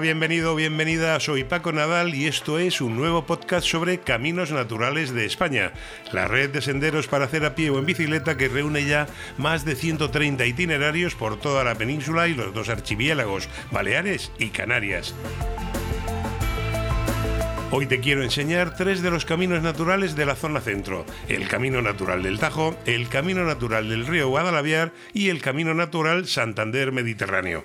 Bienvenido, bienvenida, soy Paco Nadal y esto es un nuevo podcast sobre Caminos Naturales de España, la red de senderos para hacer a pie o en bicicleta que reúne ya más de 130 itinerarios por toda la península y los dos archipiélagos, Baleares y Canarias. Hoy te quiero enseñar tres de los caminos naturales de la zona centro, el Camino Natural del Tajo, el Camino Natural del Río Guadalaviar y el Camino Natural Santander Mediterráneo.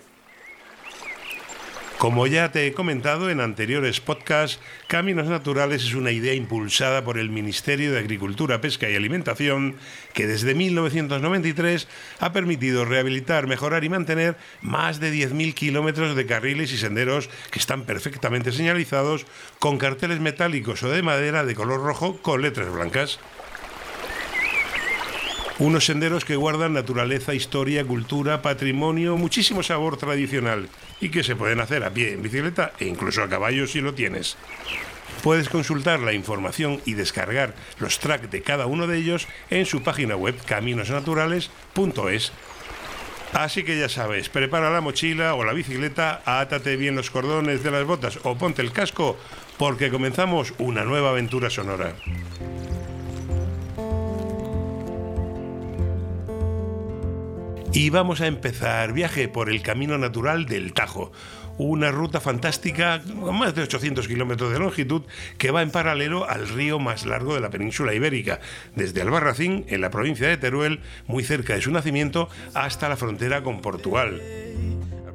Como ya te he comentado en anteriores podcasts, Caminos Naturales es una idea impulsada por el Ministerio de Agricultura, Pesca y Alimentación que desde 1993 ha permitido rehabilitar, mejorar y mantener más de 10.000 kilómetros de carriles y senderos que están perfectamente señalizados con carteles metálicos o de madera de color rojo con letras blancas. Unos senderos que guardan naturaleza, historia, cultura, patrimonio, muchísimo sabor tradicional y que se pueden hacer a pie, en bicicleta e incluso a caballo si lo tienes. Puedes consultar la información y descargar los tracks de cada uno de ellos en su página web caminosnaturales.es. Así que ya sabes, prepara la mochila o la bicicleta, átate bien los cordones de las botas o ponte el casco porque comenzamos una nueva aventura sonora. Y vamos a empezar viaje por el Camino Natural del Tajo, una ruta fantástica más de 800 kilómetros de longitud que va en paralelo al río más largo de la península ibérica, desde Albarracín, en la provincia de Teruel, muy cerca de su nacimiento, hasta la frontera con Portugal.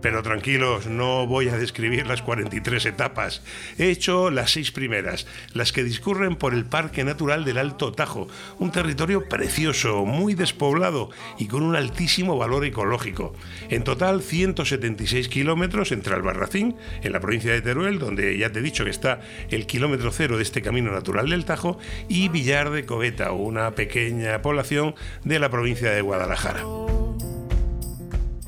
Pero tranquilos, no voy a describir las 43 etapas. He hecho las seis primeras, las que discurren por el Parque Natural del Alto Tajo, un territorio precioso, muy despoblado y con un altísimo valor ecológico. En total, 176 kilómetros entre Albarracín, en la provincia de Teruel, donde ya te he dicho que está el kilómetro cero de este camino natural del Tajo, y Villar de Coveta, una pequeña población de la provincia de Guadalajara.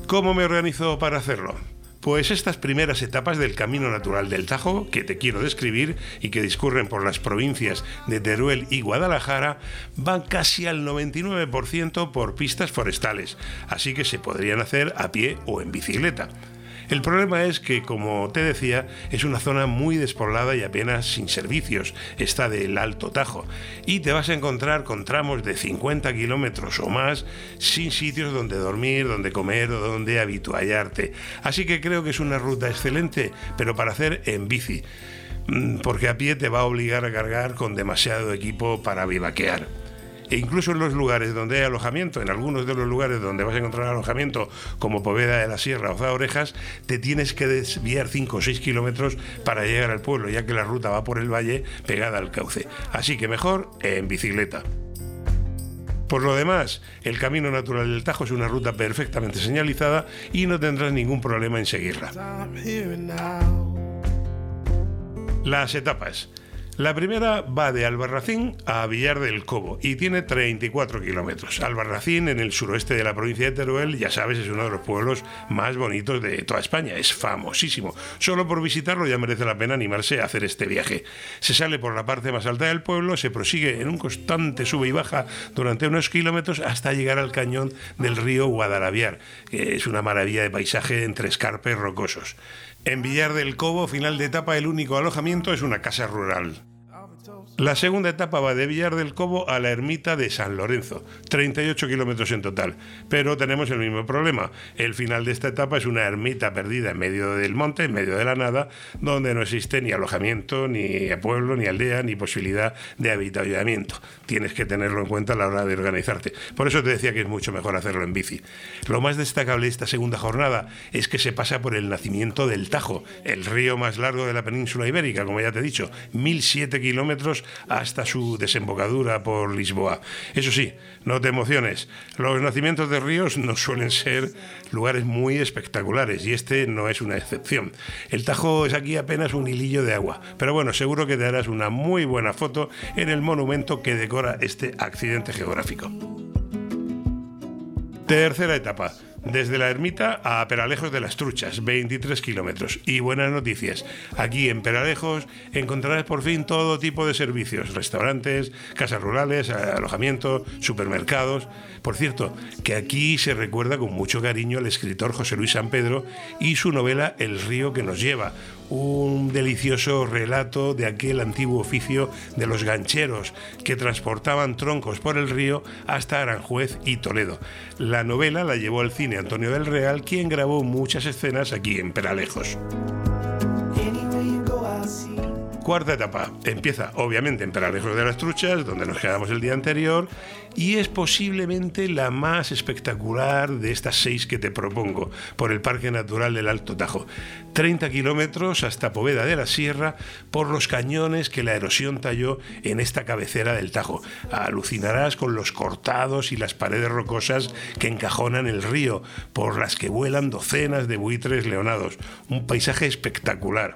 ¿Cómo me organizo para hacerlo? Pues estas primeras etapas del Camino Natural del Tajo, que te quiero describir y que discurren por las provincias de Teruel y Guadalajara, van casi al 99% por pistas forestales, así que se podrían hacer a pie o en bicicleta. El problema es que, como te decía, es una zona muy despoblada y apenas sin servicios. Está del Alto Tajo. Y te vas a encontrar con tramos de 50 kilómetros o más sin sitios donde dormir, donde comer o donde habituallarte. Así que creo que es una ruta excelente, pero para hacer en bici. Mm, porque a pie te va a obligar a cargar con demasiado equipo para vivaquear e incluso en los lugares donde hay alojamiento, en algunos de los lugares donde vas a encontrar alojamiento, como Poveda de la Sierra o Za Orejas, te tienes que desviar 5 o 6 kilómetros para llegar al pueblo, ya que la ruta va por el valle pegada al cauce. Así que mejor en bicicleta. Por lo demás, el Camino Natural del Tajo es una ruta perfectamente señalizada y no tendrás ningún problema en seguirla. Las etapas. La primera va de Albarracín a Villar del Cobo y tiene 34 kilómetros. Albarracín, en el suroeste de la provincia de Teruel, ya sabes, es uno de los pueblos más bonitos de toda España. Es famosísimo. Solo por visitarlo ya merece la pena animarse a hacer este viaje. Se sale por la parte más alta del pueblo, se prosigue en un constante sube y baja durante unos kilómetros hasta llegar al cañón del río Guadalaviar, que es una maravilla de paisaje entre escarpes rocosos. En Villar del Cobo, final de etapa, el único alojamiento es una casa rural. La segunda etapa va de Villar del Cobo a la ermita de San Lorenzo, 38 kilómetros en total. Pero tenemos el mismo problema. El final de esta etapa es una ermita perdida en medio del monte, en medio de la nada, donde no existe ni alojamiento, ni pueblo, ni aldea, ni posibilidad de habitamiento. Tienes que tenerlo en cuenta a la hora de organizarte. Por eso te decía que es mucho mejor hacerlo en bici. Lo más destacable de esta segunda jornada es que se pasa por el nacimiento del Tajo, el río más largo de la península ibérica, como ya te he dicho, 1007 kilómetros hasta su desembocadura por Lisboa. Eso sí, no te emociones, los nacimientos de ríos no suelen ser lugares muy espectaculares y este no es una excepción. El Tajo es aquí apenas un hilillo de agua, pero bueno, seguro que te harás una muy buena foto en el monumento que decora este accidente geográfico. Tercera etapa. Desde la ermita a Peralejos de las Truchas, 23 kilómetros. Y buenas noticias, aquí en Peralejos encontrarás por fin todo tipo de servicios, restaurantes, casas rurales, alojamiento, supermercados. Por cierto, que aquí se recuerda con mucho cariño al escritor José Luis San Pedro y su novela El río que nos lleva, un delicioso relato de aquel antiguo oficio de los gancheros que transportaban troncos por el río hasta Aranjuez y Toledo. La novela la llevó al cine Antonio del Real, quien grabó muchas escenas aquí en Peralejos. Cuarta etapa. Empieza obviamente en Peralejos de las Truchas, donde nos quedamos el día anterior, y es posiblemente la más espectacular de estas seis que te propongo, por el Parque Natural del Alto Tajo. 30 kilómetros hasta Poveda de la Sierra por los cañones que la erosión talló en esta cabecera del Tajo. Alucinarás con los cortados y las paredes rocosas que encajonan el río, por las que vuelan docenas de buitres leonados. Un paisaje espectacular.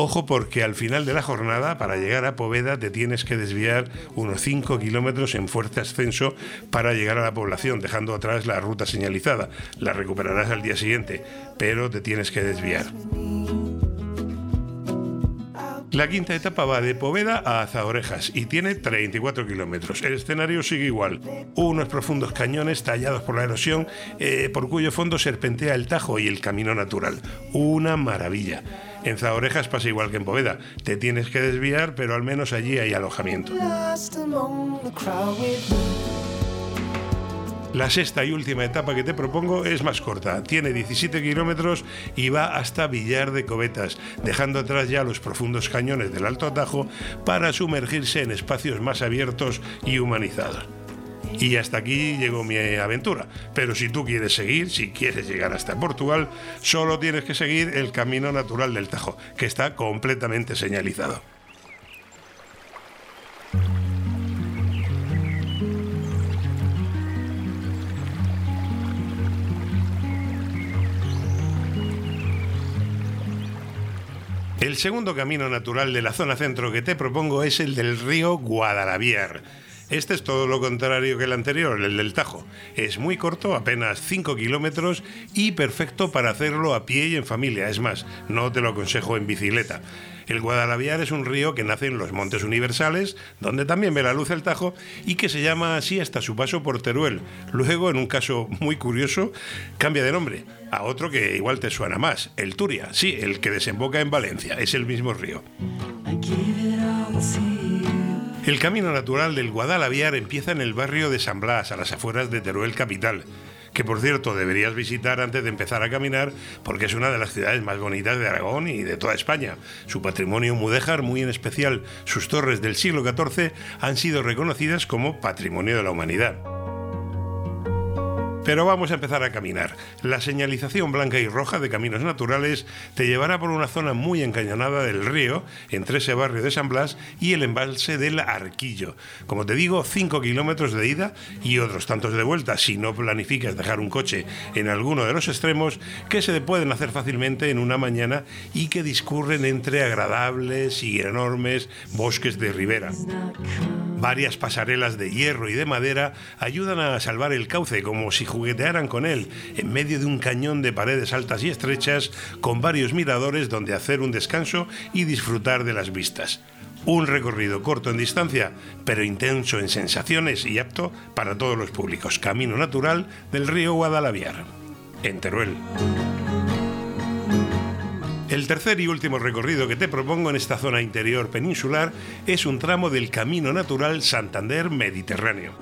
Ojo porque al final de la jornada, para llegar a Poveda, te tienes que desviar unos 5 kilómetros en fuerte ascenso para llegar a la población, dejando atrás la ruta señalizada. La recuperarás al día siguiente, pero te tienes que desviar. La quinta etapa va de Poveda a Azaorejas y tiene 34 kilómetros. El escenario sigue igual. Unos profundos cañones tallados por la erosión, eh, por cuyo fondo serpentea el Tajo y el camino natural. Una maravilla. En Zaorejas pasa igual que en Poveda. Te tienes que desviar, pero al menos allí hay alojamiento. La sexta y última etapa que te propongo es más corta, tiene 17 kilómetros y va hasta Villar de Cobetas, dejando atrás ya los profundos cañones del Alto Atajo para sumergirse en espacios más abiertos y humanizados. Y hasta aquí llegó mi aventura. Pero si tú quieres seguir, si quieres llegar hasta Portugal, solo tienes que seguir el camino natural del Tajo, que está completamente señalizado. El segundo camino natural de la zona centro que te propongo es el del río Guadalaviar este es todo lo contrario que el anterior, el del Tajo. Es muy corto, apenas 5 kilómetros y perfecto para hacerlo a pie y en familia. Es más, no te lo aconsejo en bicicleta. El Guadalaviar es un río que nace en los Montes Universales, donde también ve la luz el Tajo, y que se llama así hasta su paso por Teruel. Luego, en un caso muy curioso, cambia de nombre a otro que igual te suena más, el Turia. Sí, el que desemboca en Valencia, es el mismo río. El camino natural del Guadalaviar empieza en el barrio de San Blas, a las afueras de Teruel capital, que por cierto deberías visitar antes de empezar a caminar porque es una de las ciudades más bonitas de Aragón y de toda España. Su patrimonio mudéjar, muy en especial sus torres del siglo XIV, han sido reconocidas como Patrimonio de la Humanidad. Pero vamos a empezar a caminar. La señalización blanca y roja de caminos naturales te llevará por una zona muy encañonada del río, entre ese barrio de San Blas y el embalse del Arquillo. Como te digo, 5 kilómetros de ida y otros tantos de vuelta si no planificas dejar un coche en alguno de los extremos que se pueden hacer fácilmente en una mañana y que discurren entre agradables y enormes bosques de ribera. Varias pasarelas de hierro y de madera ayudan a salvar el cauce como si juguetearan con él en medio de un cañón de paredes altas y estrechas con varios miradores donde hacer un descanso y disfrutar de las vistas. Un recorrido corto en distancia, pero intenso en sensaciones y apto para todos los públicos. Camino natural del río Guadalaviar, en Teruel. El tercer y último recorrido que te propongo en esta zona interior peninsular es un tramo del Camino Natural Santander Mediterráneo.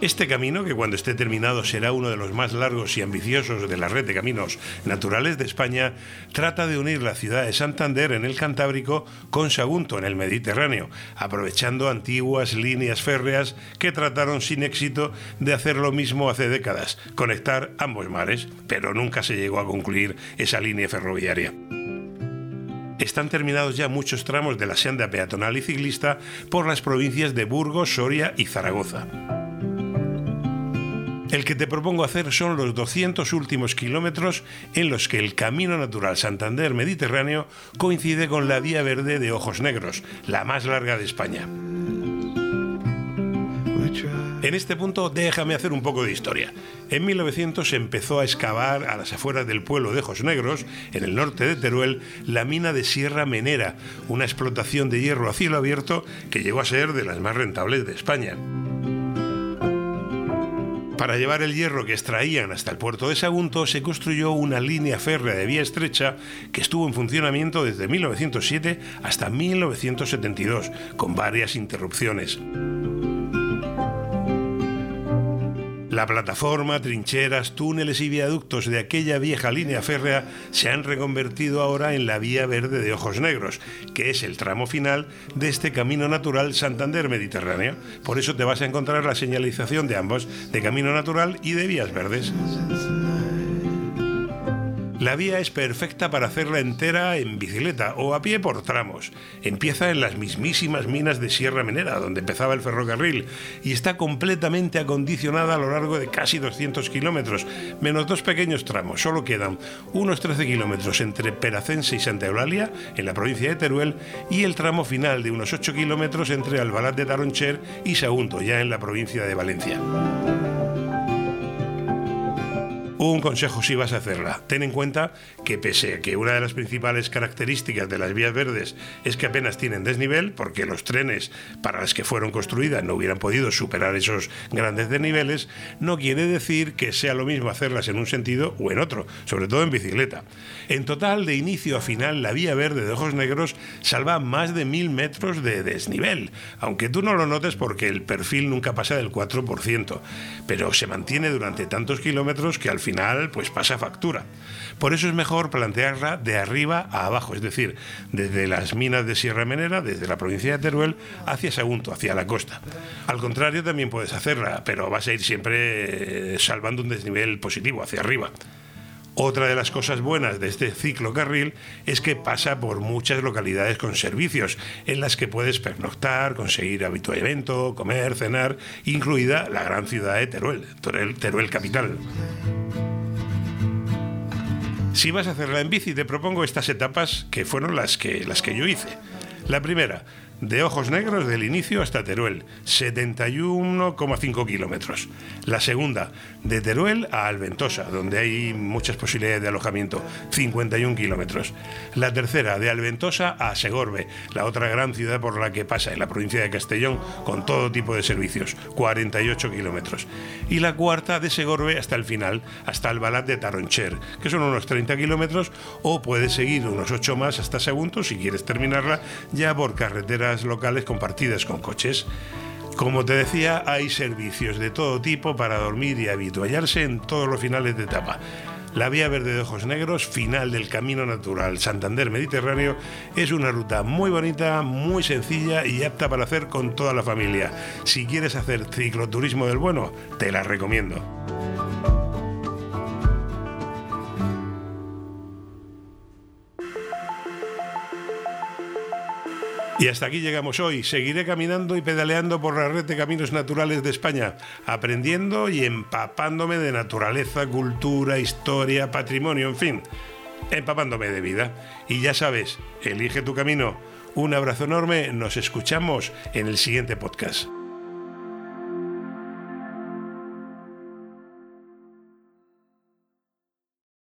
Este camino, que cuando esté terminado será uno de los más largos y ambiciosos de la red de caminos naturales de España, trata de unir la ciudad de Santander en el Cantábrico con Sagunto en el Mediterráneo, aprovechando antiguas líneas férreas que trataron sin éxito de hacer lo mismo hace décadas, conectar ambos mares, pero nunca se llegó a concluir esa línea ferroviaria están terminados ya muchos tramos de la senda peatonal y ciclista por las provincias de Burgos, Soria y Zaragoza. El que te propongo hacer son los 200 últimos kilómetros en los que el Camino Natural Santander Mediterráneo coincide con la Vía Verde de Ojos Negros, la más larga de España. En este punto déjame hacer un poco de historia. En 1900 se empezó a excavar a las afueras del pueblo de Ojos Negros, en el norte de Teruel, la mina de Sierra Menera, una explotación de hierro a cielo abierto que llegó a ser de las más rentables de España. Para llevar el hierro que extraían hasta el puerto de Sagunto se construyó una línea férrea de vía estrecha que estuvo en funcionamiento desde 1907 hasta 1972, con varias interrupciones. La plataforma, trincheras, túneles y viaductos de aquella vieja línea férrea se han reconvertido ahora en la Vía Verde de Ojos Negros, que es el tramo final de este camino natural Santander Mediterráneo. Por eso te vas a encontrar la señalización de ambos, de camino natural y de vías verdes. La vía es perfecta para hacerla entera en bicicleta o a pie por tramos. Empieza en las mismísimas minas de Sierra Menera, donde empezaba el ferrocarril, y está completamente acondicionada a lo largo de casi 200 kilómetros, menos dos pequeños tramos. Solo quedan unos 13 kilómetros entre Peracense y Santa Eulalia, en la provincia de Teruel, y el tramo final de unos 8 kilómetros entre Albalat de Taroncher y Sagunto, ya en la provincia de Valencia. Un consejo si vas a hacerla. Ten en cuenta que pese a que una de las principales características de las vías verdes es que apenas tienen desnivel, porque los trenes para las que fueron construidas no hubieran podido superar esos grandes desniveles, no quiere decir que sea lo mismo hacerlas en un sentido o en otro, sobre todo en bicicleta. En total, de inicio a final, la vía verde de Ojos Negros salva más de mil metros de desnivel, aunque tú no lo notes porque el perfil nunca pasa del 4%, pero se mantiene durante tantos kilómetros que al final final pues pasa factura. Por eso es mejor plantearla de arriba a abajo, es decir, desde las minas de Sierra Menera, desde la provincia de Teruel, hacia Sagunto, hacia la costa. Al contrario, también puedes hacerla, pero vas a ir siempre eh, salvando un desnivel positivo, hacia arriba. Otra de las cosas buenas de este ciclocarril es que pasa por muchas localidades con servicios, en las que puedes pernoctar, conseguir habituamiento, comer, cenar, incluida la gran ciudad de Teruel, Teruel, Teruel capital. Si vas a hacerla en bici, te propongo estas etapas que fueron las que, las que yo hice. La primera, de Ojos Negros del inicio hasta Teruel, 71,5 kilómetros. La segunda, de Teruel a Alventosa, donde hay muchas posibilidades de alojamiento, 51 kilómetros. La tercera, de Alventosa a Segorbe, la otra gran ciudad por la que pasa en la provincia de Castellón, con todo tipo de servicios, 48 kilómetros. Y la cuarta, de Segorbe hasta el final, hasta Albalat de Taroncher, que son unos 30 kilómetros, o puedes seguir unos 8 más hasta Sagunto si quieres terminarla ya por carretera locales compartidas con coches. Como te decía, hay servicios de todo tipo para dormir y habituallarse en todos los finales de etapa. La Vía Verde de Ojos Negros, final del Camino Natural Santander Mediterráneo, es una ruta muy bonita, muy sencilla y apta para hacer con toda la familia. Si quieres hacer cicloturismo del bueno, te la recomiendo. Y hasta aquí llegamos hoy. Seguiré caminando y pedaleando por la red de caminos naturales de España, aprendiendo y empapándome de naturaleza, cultura, historia, patrimonio, en fin, empapándome de vida. Y ya sabes, elige tu camino. Un abrazo enorme, nos escuchamos en el siguiente podcast.